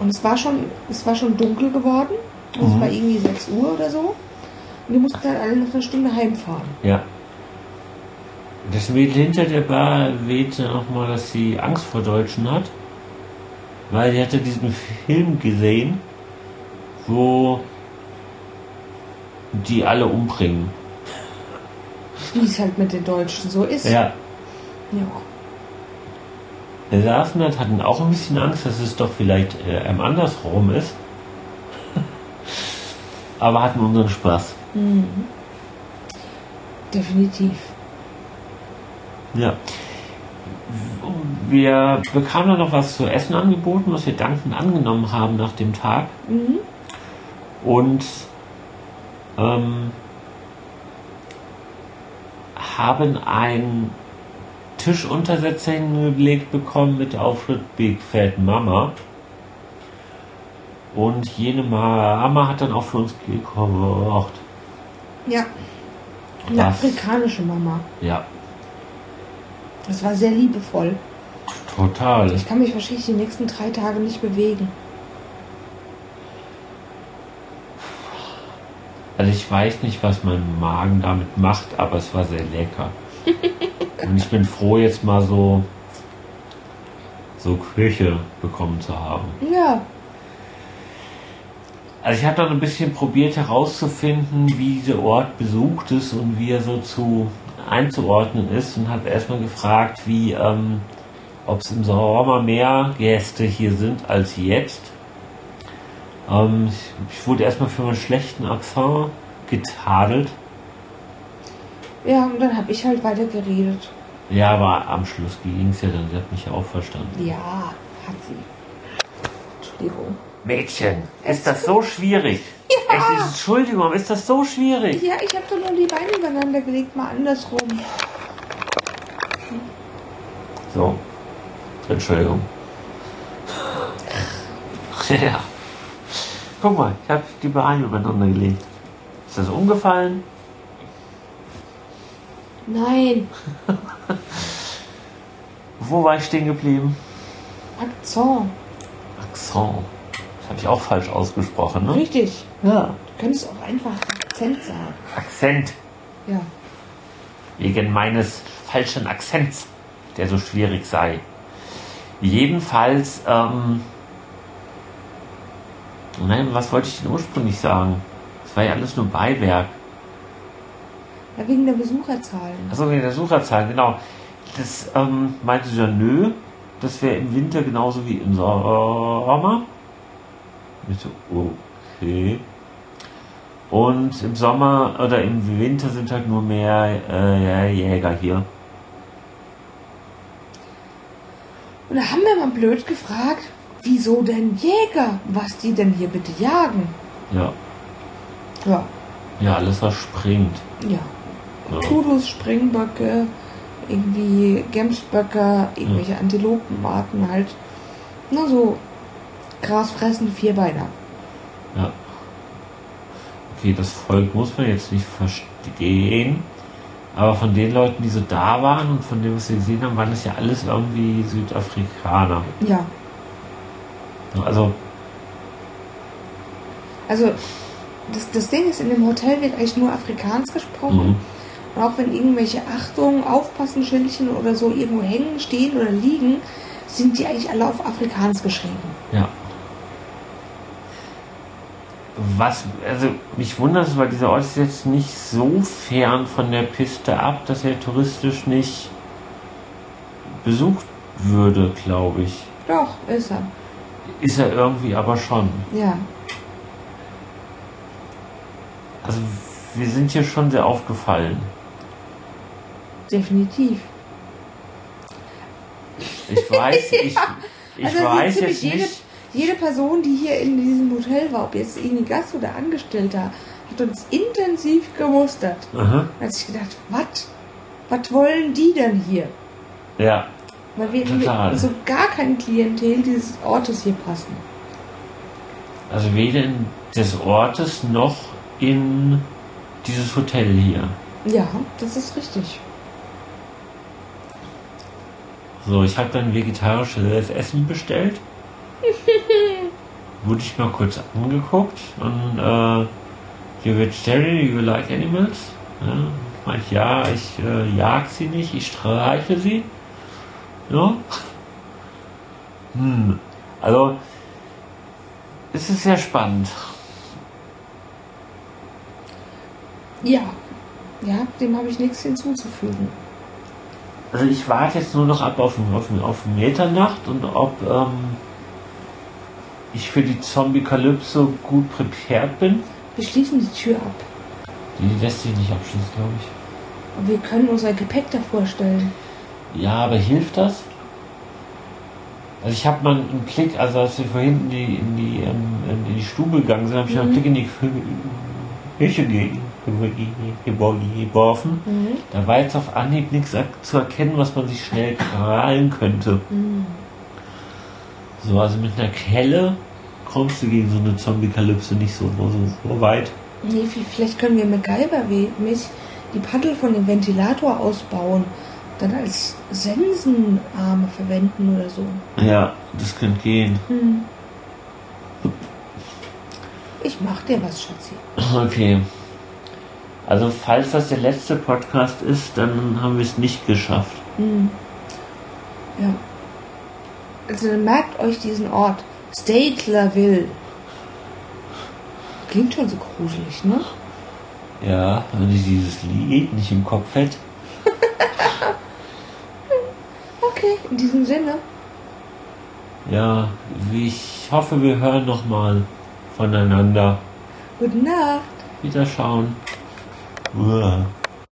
Und es war schon, es war schon dunkel geworden. Mhm. Es war irgendwie 6 Uhr oder so. Und die mussten dann alle noch eine Stunde heimfahren. Ja. Das Mädel hinter der Bar erwähnte nochmal, dass sie Angst vor Deutschen hat. Weil sie hatte diesen Film gesehen, wo die alle umbringen. Wie es halt mit den Deutschen so ist. Ja. ja. Wir saßen dort, hatten auch ein bisschen Angst, dass es doch vielleicht äh, andersrum ist. Aber hatten unseren Spaß. Mhm. Definitiv. Ja. Wir bekamen dann noch was zu essen angeboten, was wir dankend angenommen haben nach dem Tag. Mhm. Und ähm, haben einen Tischuntersetzer hingelegt bekommen mit Aufschrift Big Fat Mama. Und jene Mama hat dann auch für uns gekocht. Ja. Eine afrikanische Mama. Ja, Das war sehr liebevoll. total. Ich kann mich wahrscheinlich die nächsten drei Tage nicht bewegen. Also ich weiß nicht, was mein Magen damit macht, aber es war sehr lecker. Und ich bin froh, jetzt mal so so Küche bekommen zu haben. Ja. Also ich habe dann ein bisschen probiert herauszufinden, wie dieser Ort besucht ist und wie er so zu einzuordnen ist und habe erstmal gefragt, wie ähm, ob es im Sommer mehr Gäste hier sind als jetzt. Ähm, ich, ich wurde erstmal für meinen schlechten Akzent getadelt. Ja, und dann habe ich halt weiter geredet. Ja, aber am Schluss ging es ja dann. Sie hat mich ja auch verstanden. Ja, hat sie. Entschuldigung. Mädchen, ist das so schwierig? Ja. Echt, Entschuldigung, ist das so schwierig? Ja, ich habe doch nur die Beine übereinander gelegt, mal andersrum. So. Entschuldigung. ja. Guck mal, ich habe die Beine übereinander gelegt. Ist das umgefallen? Nein, Wo war ich stehen geblieben? Akzent. Akzent. Das habe ich auch falsch ausgesprochen, ne? Richtig. Ja. Du könntest auch einfach Akzent sagen. Akzent. Ja. Wegen meines falschen Akzents, der so schwierig sei. Jedenfalls, ähm, nein, was wollte ich denn ursprünglich sagen? Das war ja alles nur Beiwerk. Ja, wegen der Besucherzahlen. Achso, wegen der Sucherzahl, genau. Das ähm, meinte sie ja, nö, das wäre im Winter genauso wie im Sommer. So, okay. Und im Sommer oder im Winter sind halt nur mehr äh, Jäger hier. Und da haben wir mal blöd gefragt, wieso denn Jäger? Was die denn hier bitte jagen? Ja. Ja. Ja, alles was springt. Ja. Ja. Kudus, Springböcke, irgendwie Gemsböcke, irgendwelche Antilopenarten halt. Nur so grasfressende Vierbeiner. Ja. Okay, das Volk muss man jetzt nicht verstehen. Aber von den Leuten, die so da waren und von dem, was wir gesehen haben, waren das ja alles irgendwie Südafrikaner. Ja. Also, Also, das, das Ding ist, in dem Hotel wird eigentlich nur Afrikaans gesprochen. mhm. Und auch wenn irgendwelche Achtung, Aufpassen, Schildchen oder so irgendwo hängen, stehen oder liegen, sind die eigentlich alle auf Afrikaans geschrieben. ja. Was, also mich wundert es, weil dieser Ort ist jetzt nicht so fern von der Piste ab, dass er touristisch nicht besucht würde, glaube ich. Doch, ist er. Ist er irgendwie aber schon. Ja. Also wir sind hier schon sehr aufgefallen. Definitiv. Ich weiß, ich, ich also weiß jetzt nicht. Jede Person, die hier in diesem Hotel war, ob jetzt irgendwie Gast oder Angestellter, hat uns intensiv gemustert. Aha. Da hat sich gedacht, was? Was wollen die denn hier? Ja, Weil wir Total. so gar kein Klientel dieses Ortes hier passen. also weder in des Ortes noch in dieses Hotel hier. Ja, das ist richtig. So, ich habe dann vegetarisches Essen bestellt. Wurde ich mal kurz angeguckt und äh, you vegetarian, you like animals? Ja, meint ja, ich äh, jag sie nicht, ich streiche sie. Ja. Hm. Also, es ist sehr spannend. Ja. Ja, dem habe ich nichts hinzuzufügen. Also ich warte jetzt nur noch ab auf, auf, auf Mitternacht und ob ähm, ich für die Zombie-Kalypso gut prepared bin. Wir schließen die Tür ab. Die lässt sich nicht abschließen, glaube ich. Und wir können unser Gepäck davor stellen. Ja, aber hilft das? Also ich habe mal einen Blick, also als wir vorhin in die, in die, ähm, in die Stube gegangen sind, habe ich mal einen Mhm. Blick in die Kü geworfen. Mhm. Da war jetzt auf Anhieb nichts zu erkennen, was man sich schnell krallen könnte. Mhm. So, also mit einer Kelle kommst du gegen so eine Zombie-Kalypse nicht so, so, so weit. Nee, vi- vielleicht können wir MacGyver-mäßig die Paddel von dem Ventilator ausbauen, dann als Sensenarme verwenden oder so. Ja, das könnte gehen. Hm. Ich mach dir was, Schatzi. Okay. Also falls das der letzte Podcast ist, dann haben wir es nicht geschafft. Hm. Ja. Also merkt euch diesen Ort. Statlerville. Klingt schon so gruselig, ne? Ja, wenn ich dieses Lied nicht im Kopf hätte. Okay, in diesem Sinne. Ja, ich hoffe, wir hören nochmal voneinander. Gute Nacht. Wiederschauen. Uah.